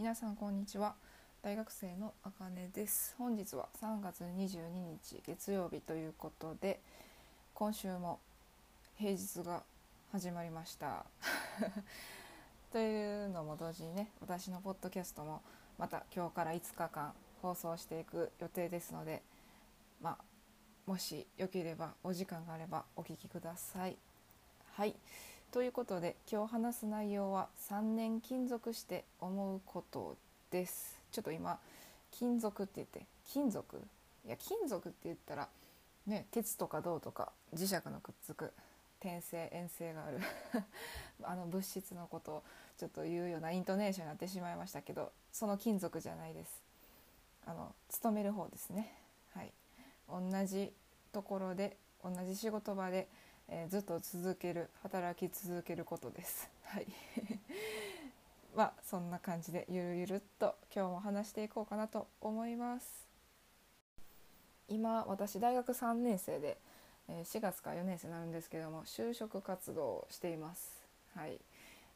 皆さんこんにちは。大学生のあかねです。本日は3月22日月曜日ということで今週も平日が始まりました。というのも同時にね私のポッドキャストもまた今日から5日間放送していく予定ですのでまあもしよければお時間があればお聞きください。はい。ということで今日話す内容は3年勤続して思うことです。ちょっと今金属って言って金属？いや金属って言ったらね鉄とか銅とか磁石のくっつく転生遠征がある あの物質のことをちょっと言うようなイントネーションになってしまいましたけどその金属じゃないです。あの勤める方ですね。はい。同じところで同じ仕事場でえー、ずっと続ける働き続けることです。はい まあそんな感じでゆるゆるっと今日も話していこうかなと思います。今私大学3年生で、4月か4年生になるんですけども就職活動をしています。はい、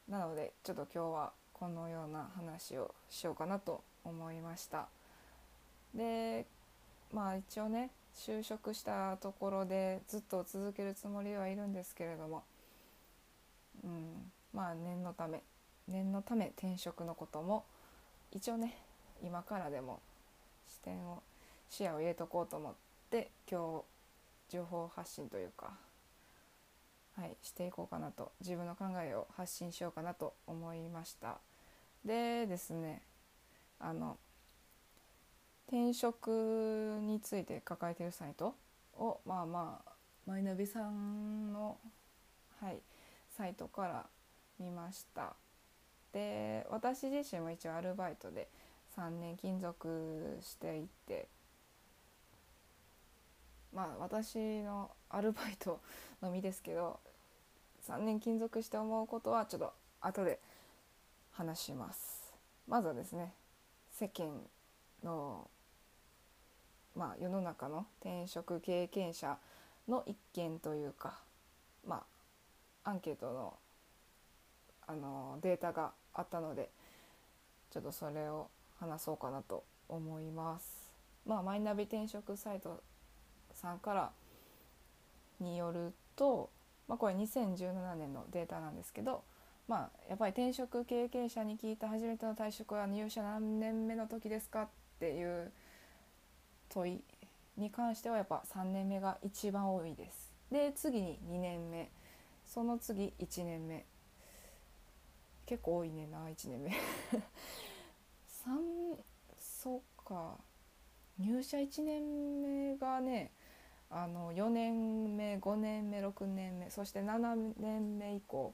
なのでちょっと今日はこのような話をしようかなと思いました。でまあ一応ね就職したところでずっと続けるつもりではいるんですけれども、うん、まあ念のため。念のため転職のことも一応ね今からでも視点を視野を入れとこうと思って今日情報発信というか、はい、していこうかなと。自分の考えを発信しようかなと思いました。でですねあの転職について抱えているサイト？をまあまあマイナビさんの、はい、サイトから見ました。で私自身も一応アルバイトで3年勤続していてまあ私のアルバイトのみですけど3年勤続して思うことはちょっと後で話します。まずはですね世間のまあ、世の中の転職経験者の一件というか、まあ、アンケートのあのデータがあったのでちょっとそれを話そうかなと思います。まあ、マイナビ転職サイトさんからによると、まあ、これ2017年のデータなんですけど、まあ、やっぱり転職経験者に聞いた初めての退職は入社何年目の時ですかっていう問いに関してはやっぱ3年目が一番多いです。で次に2年目その次1年目結構多いねな1年目 3そうか入社1年目がねあの4年目5年目6年目そして7年目以降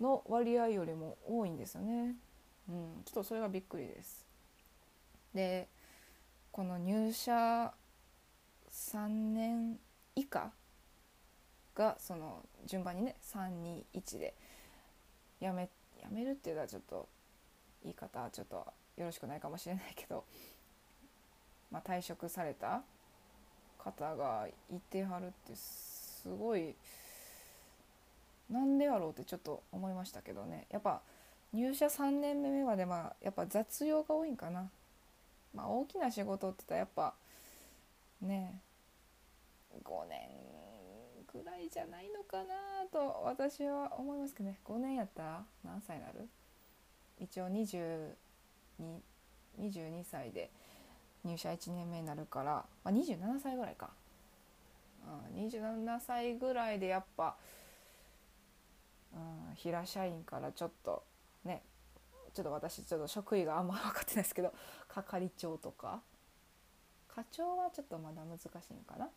の割合よりも多いんですよね。うん、ちょっとそれがびっくりです。でこの入社3年以下がその順番にね321で辞め辞めるっていうのはちょっと言い方ちょっとよろしくないかもしれないけど、まあ、退職された方がいてはるってすごいなんでやろうってちょっと思いましたけどね。やっぱ入社3年目までまあやっぱ雑用が多いんかな。まあ、大きな仕事って言ったらやっぱね5年ぐらいじゃないのかなと私は思いますけどね。5年やったら何歳になる？一応22 22歳で入社1年目になるから、まあ、27歳ぐらいか、うん、27歳ぐらいでやっぱ、うん、平社員からちょっとねちょっと私ちょっと職位があんま分かってないですけど 係長とか。課長はちょっとまだ難しいのかな、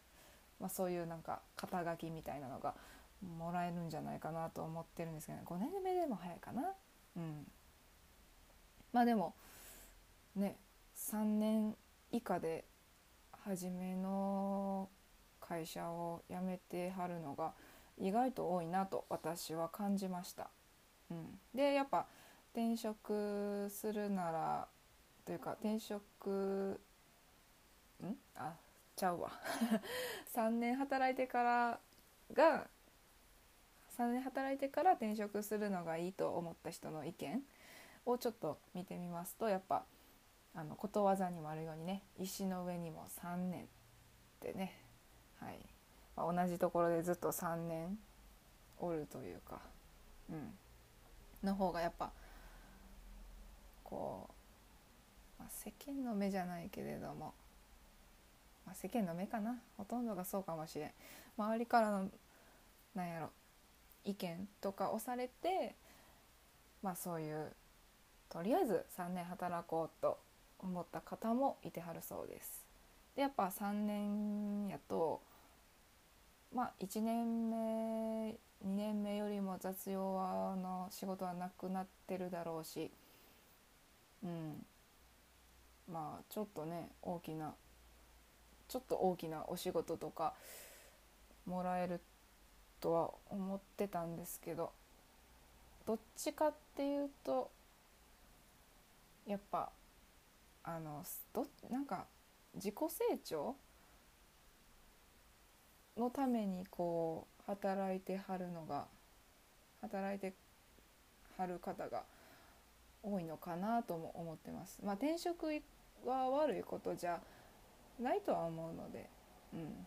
まあ、そういうなんか肩書きみたいなのがもらえるんじゃないかなと思ってるんですけど、ね、5年目でも早いかな。うん。まあでもね3年以下で初めの会社を辞めてはるのが意外と多いなと私は感じました。うん、でやっぱ転職するならというか転職ん？あちゃうわ。3年働いてからが3年働いてから転職するのがいいと思った人の意見をちょっと見てみますとやっぱあのことわざにもあるようにね石の上にも3年ってね、はい。まあ、同じところでずっと3年おるというか、うん、の方がやっぱこう、まあ、世間の目じゃないけれども、まあ、世間の目かなほとんどがそうかもしれん周りからのなんやろ意見とか押されてまあそういうとりあえず3年働こうと思った方もいてはるそうです。でやっぱ3年やとまあ1年目2年目よりも雑用の仕事はなくなってるだろうしうん。まあちょっとね大きなちょっと大きなお仕事とかもらえるとは思ってたんですけどどっちかっていうとやっぱあのどなんか自己成長のためにこう働いてはるのが働いてはる方が多いのかなとも思ってます。まあ、転職は悪いことじゃないとは思うので、うん、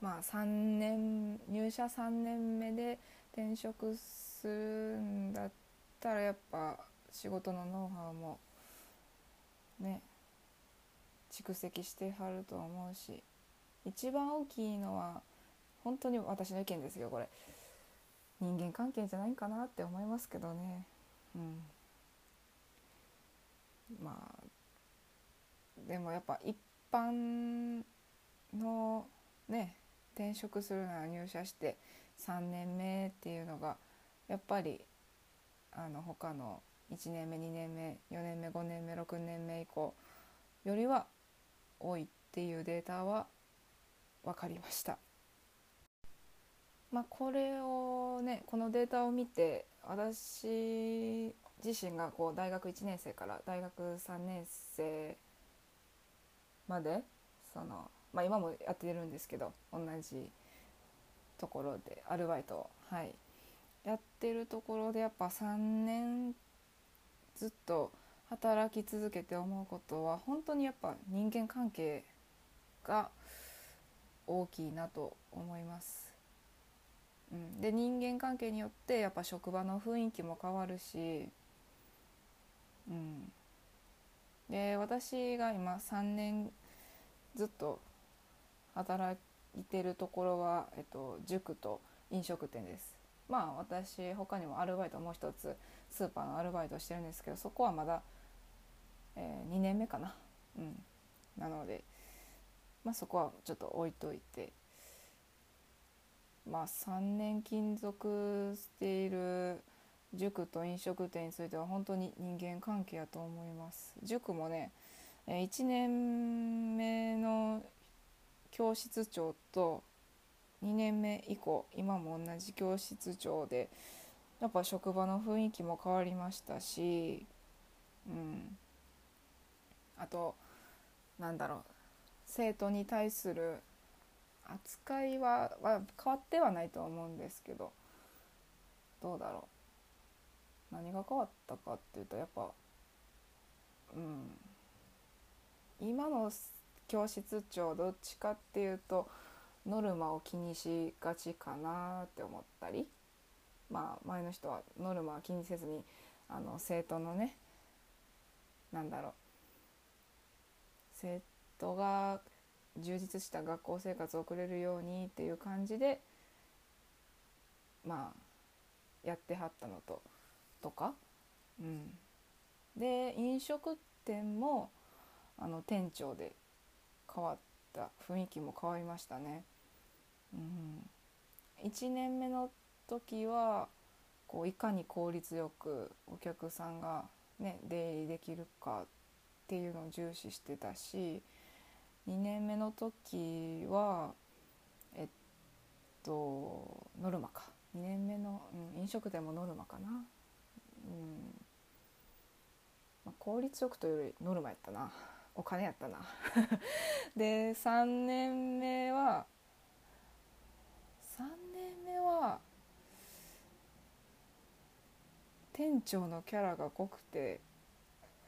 まあ3年入社3年目で転職するんだったらやっぱ仕事のノウハウもね蓄積してはると思うし。一番大きいのは本当に私の意見ですよこれ。人間関係じゃないかなって思いますけどねうんまあでもやっぱ一般のね転職するなら入社して3年目っていうのがやっぱりあの他の1年目2年目4年目5年目6年目以降よりは多いっていうデータは分かりました。まあ、これをねこのデータを見て私自身がこう大学1年生から大学3年生までその、まあ、今もやってるんですけど同じところでアルバイトを、はい、やってるところでやっぱ3年ずっと働き続けて思うことは本当にやっぱ人間関係が大きいなと思います。うん、で人間関係によってやっぱ職場の雰囲気も変わるし、うん、で私が今3年ずっと働いてるところは、えっと、塾と飲食店です。まあ私他にもアルバイトもう一つスーパーのアルバイトしてるんですけどそこはまだ、えー、2年目かな、うん、なので、まあ、そこはちょっと置いといて。まあ3年勤続している塾と飲食店については本当に人間関係やと思います。塾もね1年目の教室長と2年目以降今も同じ教室長でやっぱ職場の雰囲気も変わりましたし、うん、あとなんだろう生徒に対する扱いはは変わってはないとは思うんですけどどうだろう。何が変わったかっていうとやっぱうん。今の教室長どっちかっていうとノルマを気にしがちかなって思ったりまあ前の人はノルマは気にせずにあの生徒のねなんだろう。生徒が充実した学校生活を送れるようにっていう感じでまあやってはったのととか、うん、で飲食店もあの店長で変わった雰囲気も変わりましたね。うん、1年目の時はこういかに効率よくお客さんが、ね、出入りできるかっていうのを重視してたし2年目の時はえっとノルマか。2年目の、うん、飲食店もノルマかな、うん。まあ、効率よくというよりノルマやったな。お金やったな。で3年目は3年目は店長のキャラが濃くて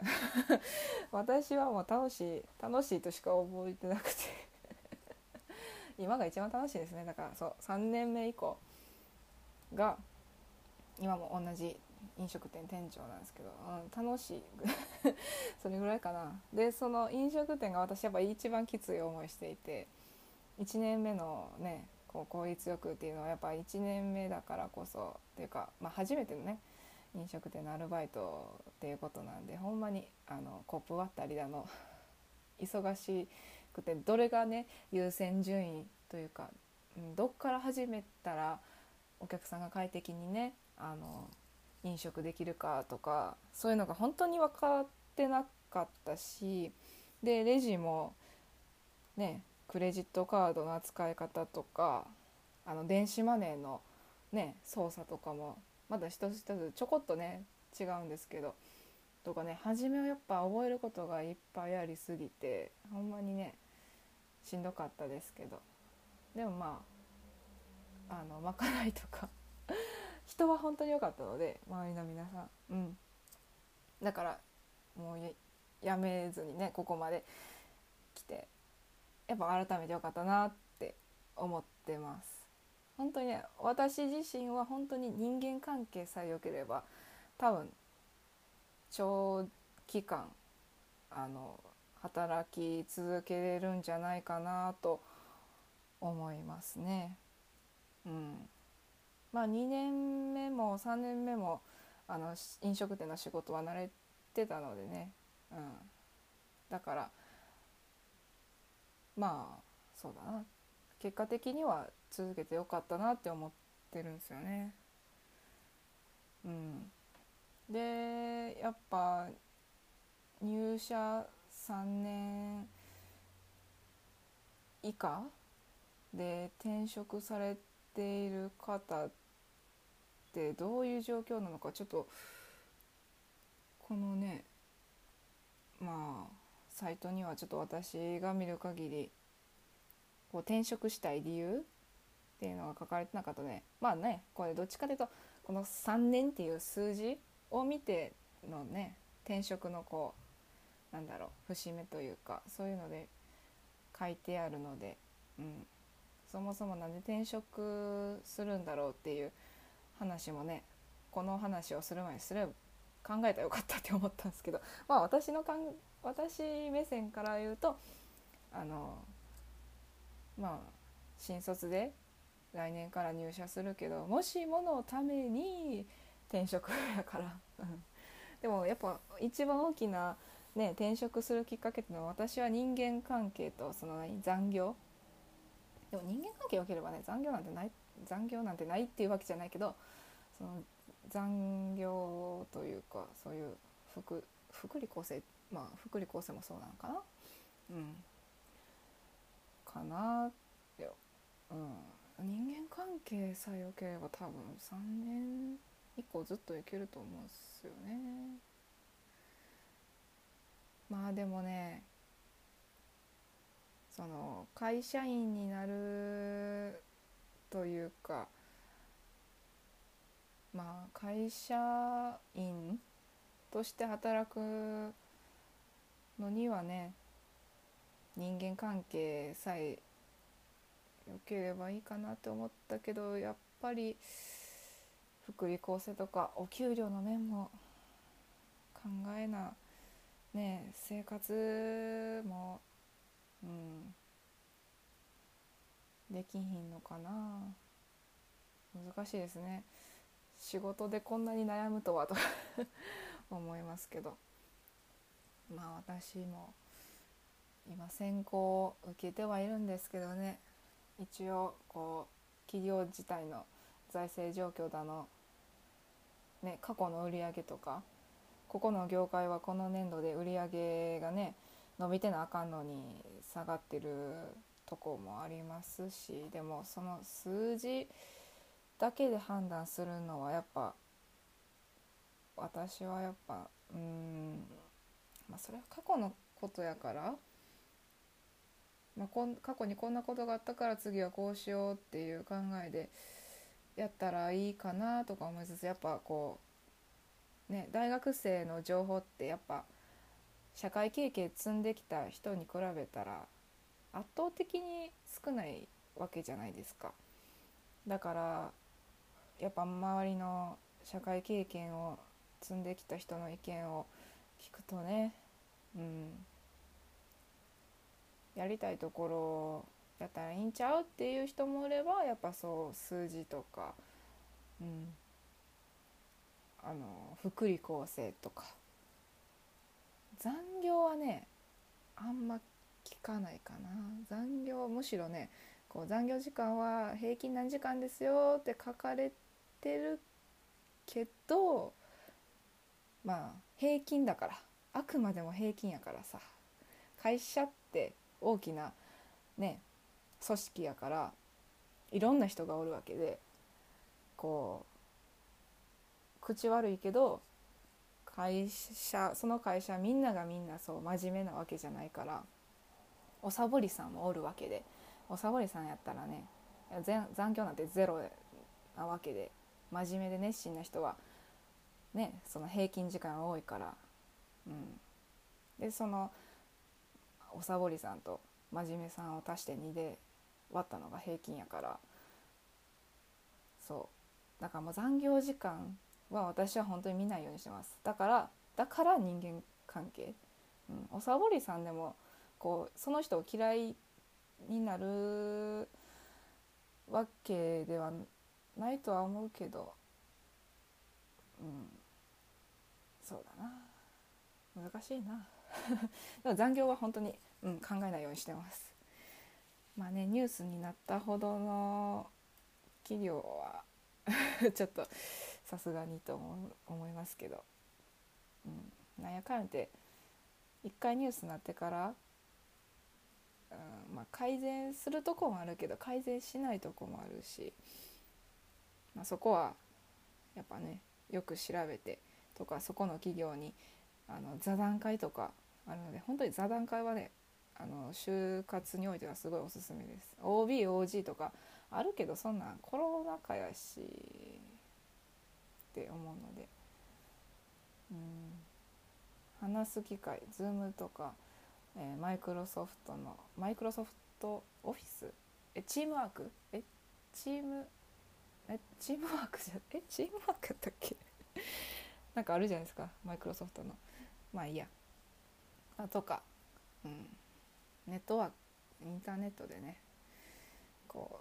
私はもう楽しい楽しいとしか覚えてなくて。今が一番楽しいですね。だからそう3年目以降が今も同じ飲食店店長なんですけど、うん、楽しい。それぐらいかな。でその飲食店が私やっぱ一番きつい思いしていて1年目のねこう効率よくっていうのはやっぱ1年目だからこそっていうか、まあ、初めてのね飲食店のアルバイトっていうことなんでほんまにあのコップ割ったりだの 忙しくてどれがね優先順位というか、ん、どっから始めたらお客さんが快適にねあの飲食できるかとかそういうのが本当に分かってなかったしでレジもねクレジットカードの扱い方とかあの電子マネーのね操作とかもまだ一つ一つちょこっとね違うんですけど。とかね初めはやっぱ覚えることがいっぱいありすぎてほんまにねしんどかったですけど。でもまああのまかないとか。人は本当に良かったので周りの皆さん。うん。だからもうやめずにねここまで来てやっぱ改めて良かったなって思ってます。本当に私自身は本当に人間関係さえ良ければ多分長期間あの働き続けれるんじゃないかなと思いますね。うん、まあ2年目も3年目もあの飲食店の仕事は慣れてたのでね、うん、だからまあそうだな。結果的には続けてよかったなって思ってるんですよね。うん、でやっぱ入社3年以下で転職されている方ってどういう状況なのかちょっとこのねまあサイトにはちょっと私が見る限りこう転職したい理由っていうのが書かれてなかったね。まあねこれどっちかというとこの3年っていう数字を見てのね転職のこうなんだろう節目というかそういうので書いてあるので、うん、そもそも何で転職するんだろうっていう話もねこの話をする前にすれば考えたらよかったって思ったんですけどまあ私のかん私目線から言うとあのまあ新卒で来年から入社するけどもしものために転職やから。でもやっぱ一番大きな、ね、転職するきっかけっていうのは私は人間関係とその残業。でも人間関係良ければね残業なんてない残業なんてないっていうわけじゃないけどその残業というかそういう福福利厚生まあ福利厚生もそうなのかな。うん。かなって。うん。人間関係さえ良ければ多分3年以降ずっといけると思うんですよね。まあでもねその会社員になるというかまあ会社員として働くのにはね人間関係さえ良ければいいかなって思ったけどやっぱり福利厚生とかお給料の面も考えなね生活もうんできひんのかな。難しいですね。仕事でこんなに悩むとはと 思いますけど。まあ私も今選考を受けてはいるんですけどね。一応こう企業自体の財政状況だの、ね、過去の売り上げとかここの業界はこの年度で売り上げがね伸びてなあかんのに下がってるとこもありますしでもその数字だけで判断するのはやっぱ私はやっぱうんまあそれは過去のことやから、まあ、こん過去にこんなことがあったから次はこうしようっていう考えでやったらいいかなとか思いつつやっぱこうね大学生の情報ってやっぱ社会経験積んできた人に比べたら圧倒的に少ないわけじゃないですか。だからやっぱ周りの社会経験を積んできた人の意見を聞くとね、うん、やりたいところやったらいいんちゃうっていう人もいればやっぱそう数字とか、うん、あの福利厚生とか。残業はねあんま聞かないかな。残業むしろねこう残業時間は平均何時間ですよって書かれてるけどまあ平均だから。あくまでも平均やからさ。会社って大きなね組織やからいろんな人がおるわけでこう口悪いけど会社その会社みんながみんなそう真面目なわけじゃないからおさぼりさんもおるわけでおさぼりさんやったらね残業なんてゼロなわけで真面目で熱心な人はねその平均時間が多いから、うん、でそのおさぼりさんと真面目さんを足して2で割ったのが平均やから。そう。だからもう残業時間は私は本当に見ないようにしてます。だからだから人間関係、うん、おさぼりさんでもこうその人を嫌いになるわけではないとは思うけど。うん。そうだな。難しいな。でも残業は本当に、うん、考えないようにしてます。まあねニュースになったほどの企業は ちょっとさすがにと思いますけど、うん、なんやかんって一回ニュースになってから、うんまあ、改善するとこもあるけど改善しないとこもあるし、まあ、そこはやっぱねよく調べてとかそこの企業にあの座談会とかあるので本当に座談会はねあの就活においてはすごいおすすめです。OBOG とかあるけどそんなんコロナ禍やしって思うので。うん。話す機会 Zoom とか、えマイクロソフトのマイクロソフトオフィス？えチームワーク？えチームえチームワークじゃえチームワークやったっけ？なんかあるじゃないですかマイクロソフトの。まあいいや。あとか。うん。ネットワークインターネットでねこ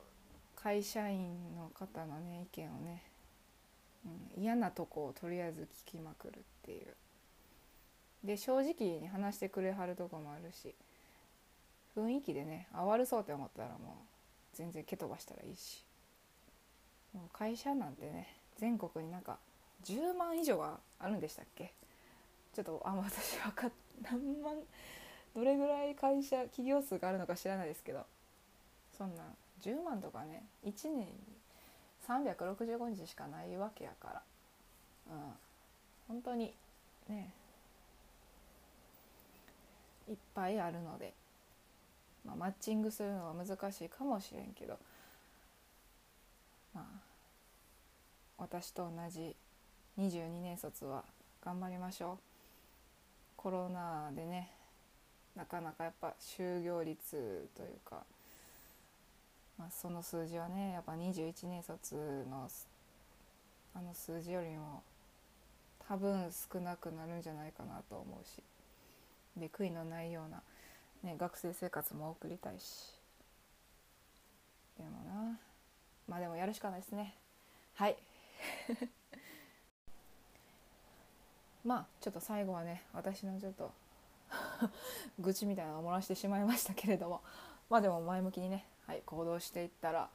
う会社員の方のね意見をね、うん、嫌なとこをとりあえず聞きまくるっていう。で正直に話してくれはるとこもあるし雰囲気でねあ悪そうって思ったらもう全然蹴飛ばしたらいいし。もう会社なんてね全国になんか10万以上はあるんでしたっけ？ちょっとあ私分かっ何万どれぐらい会社企業数があるのか知らないですけどそんな10万とかね1年に365日しかないわけやから、うん、本当にねいっぱいあるので、まあ、マッチングするのは難しいかもしれんけどまあ私と同じ22年卒は頑張りましょう。コロナでねなかなかやっぱ就業率というか、まあ、その数字はねやっぱ21年卒のあの数字よりも多分少なくなるんじゃないかなと思うしで悔いのないような、ね、学生生活も送りたいしでもなまあでもやるしかないですね。はい。まあちょっと最後はね私のちょっと 愚痴みたいなのを漏らしてしまいましたけれどもまあでも前向きにね、はい、行動していったら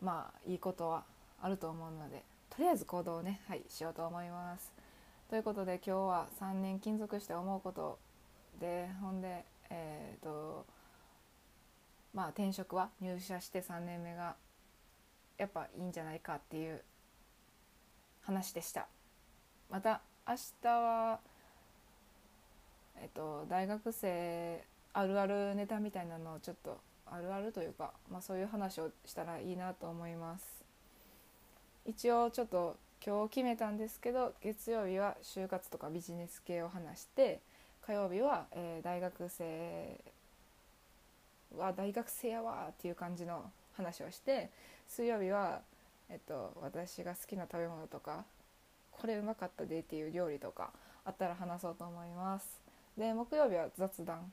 まあいいことはあると思うのでとりあえず行動をね、はい、しようと思います。ということで今日は3年勤続して思うことでほんでえっ、ー、とまあ転職は入社して3年目がやっぱいいんじゃないかっていう話でした。また明日はえっと、大学生あるあるネタみたいなのをちょっとあるあるというか、まあ、そういう話をしたらいいなと思います。一応ちょっと今日決めたんですけど月曜日は就活とかビジネス系を話して火曜日は、えー、大学生は大学生やわっていう感じの話をして水曜日は、えっと、私が好きな食べ物とかこれうまかったでっていう料理とかあったら話そうと思います。で木曜日は雑談。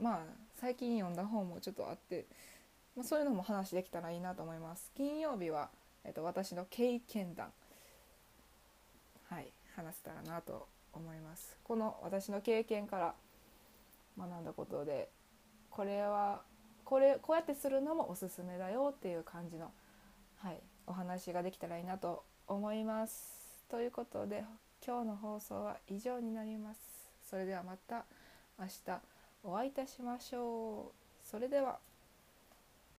まあ最近読んだ本もちょっとあって、まあ、そういうのも話できたらいいなと思います。金曜日は、えっと、私の経験談。はい話せたらなと思います。この私の経験から学んだことでこれはこれこうやってするのもおすすめだよっていう感じの、はい、お話ができたらいいなと思います。ということで今日の放送は以上になります。それではまた明日お会いいたしましょう。それでは。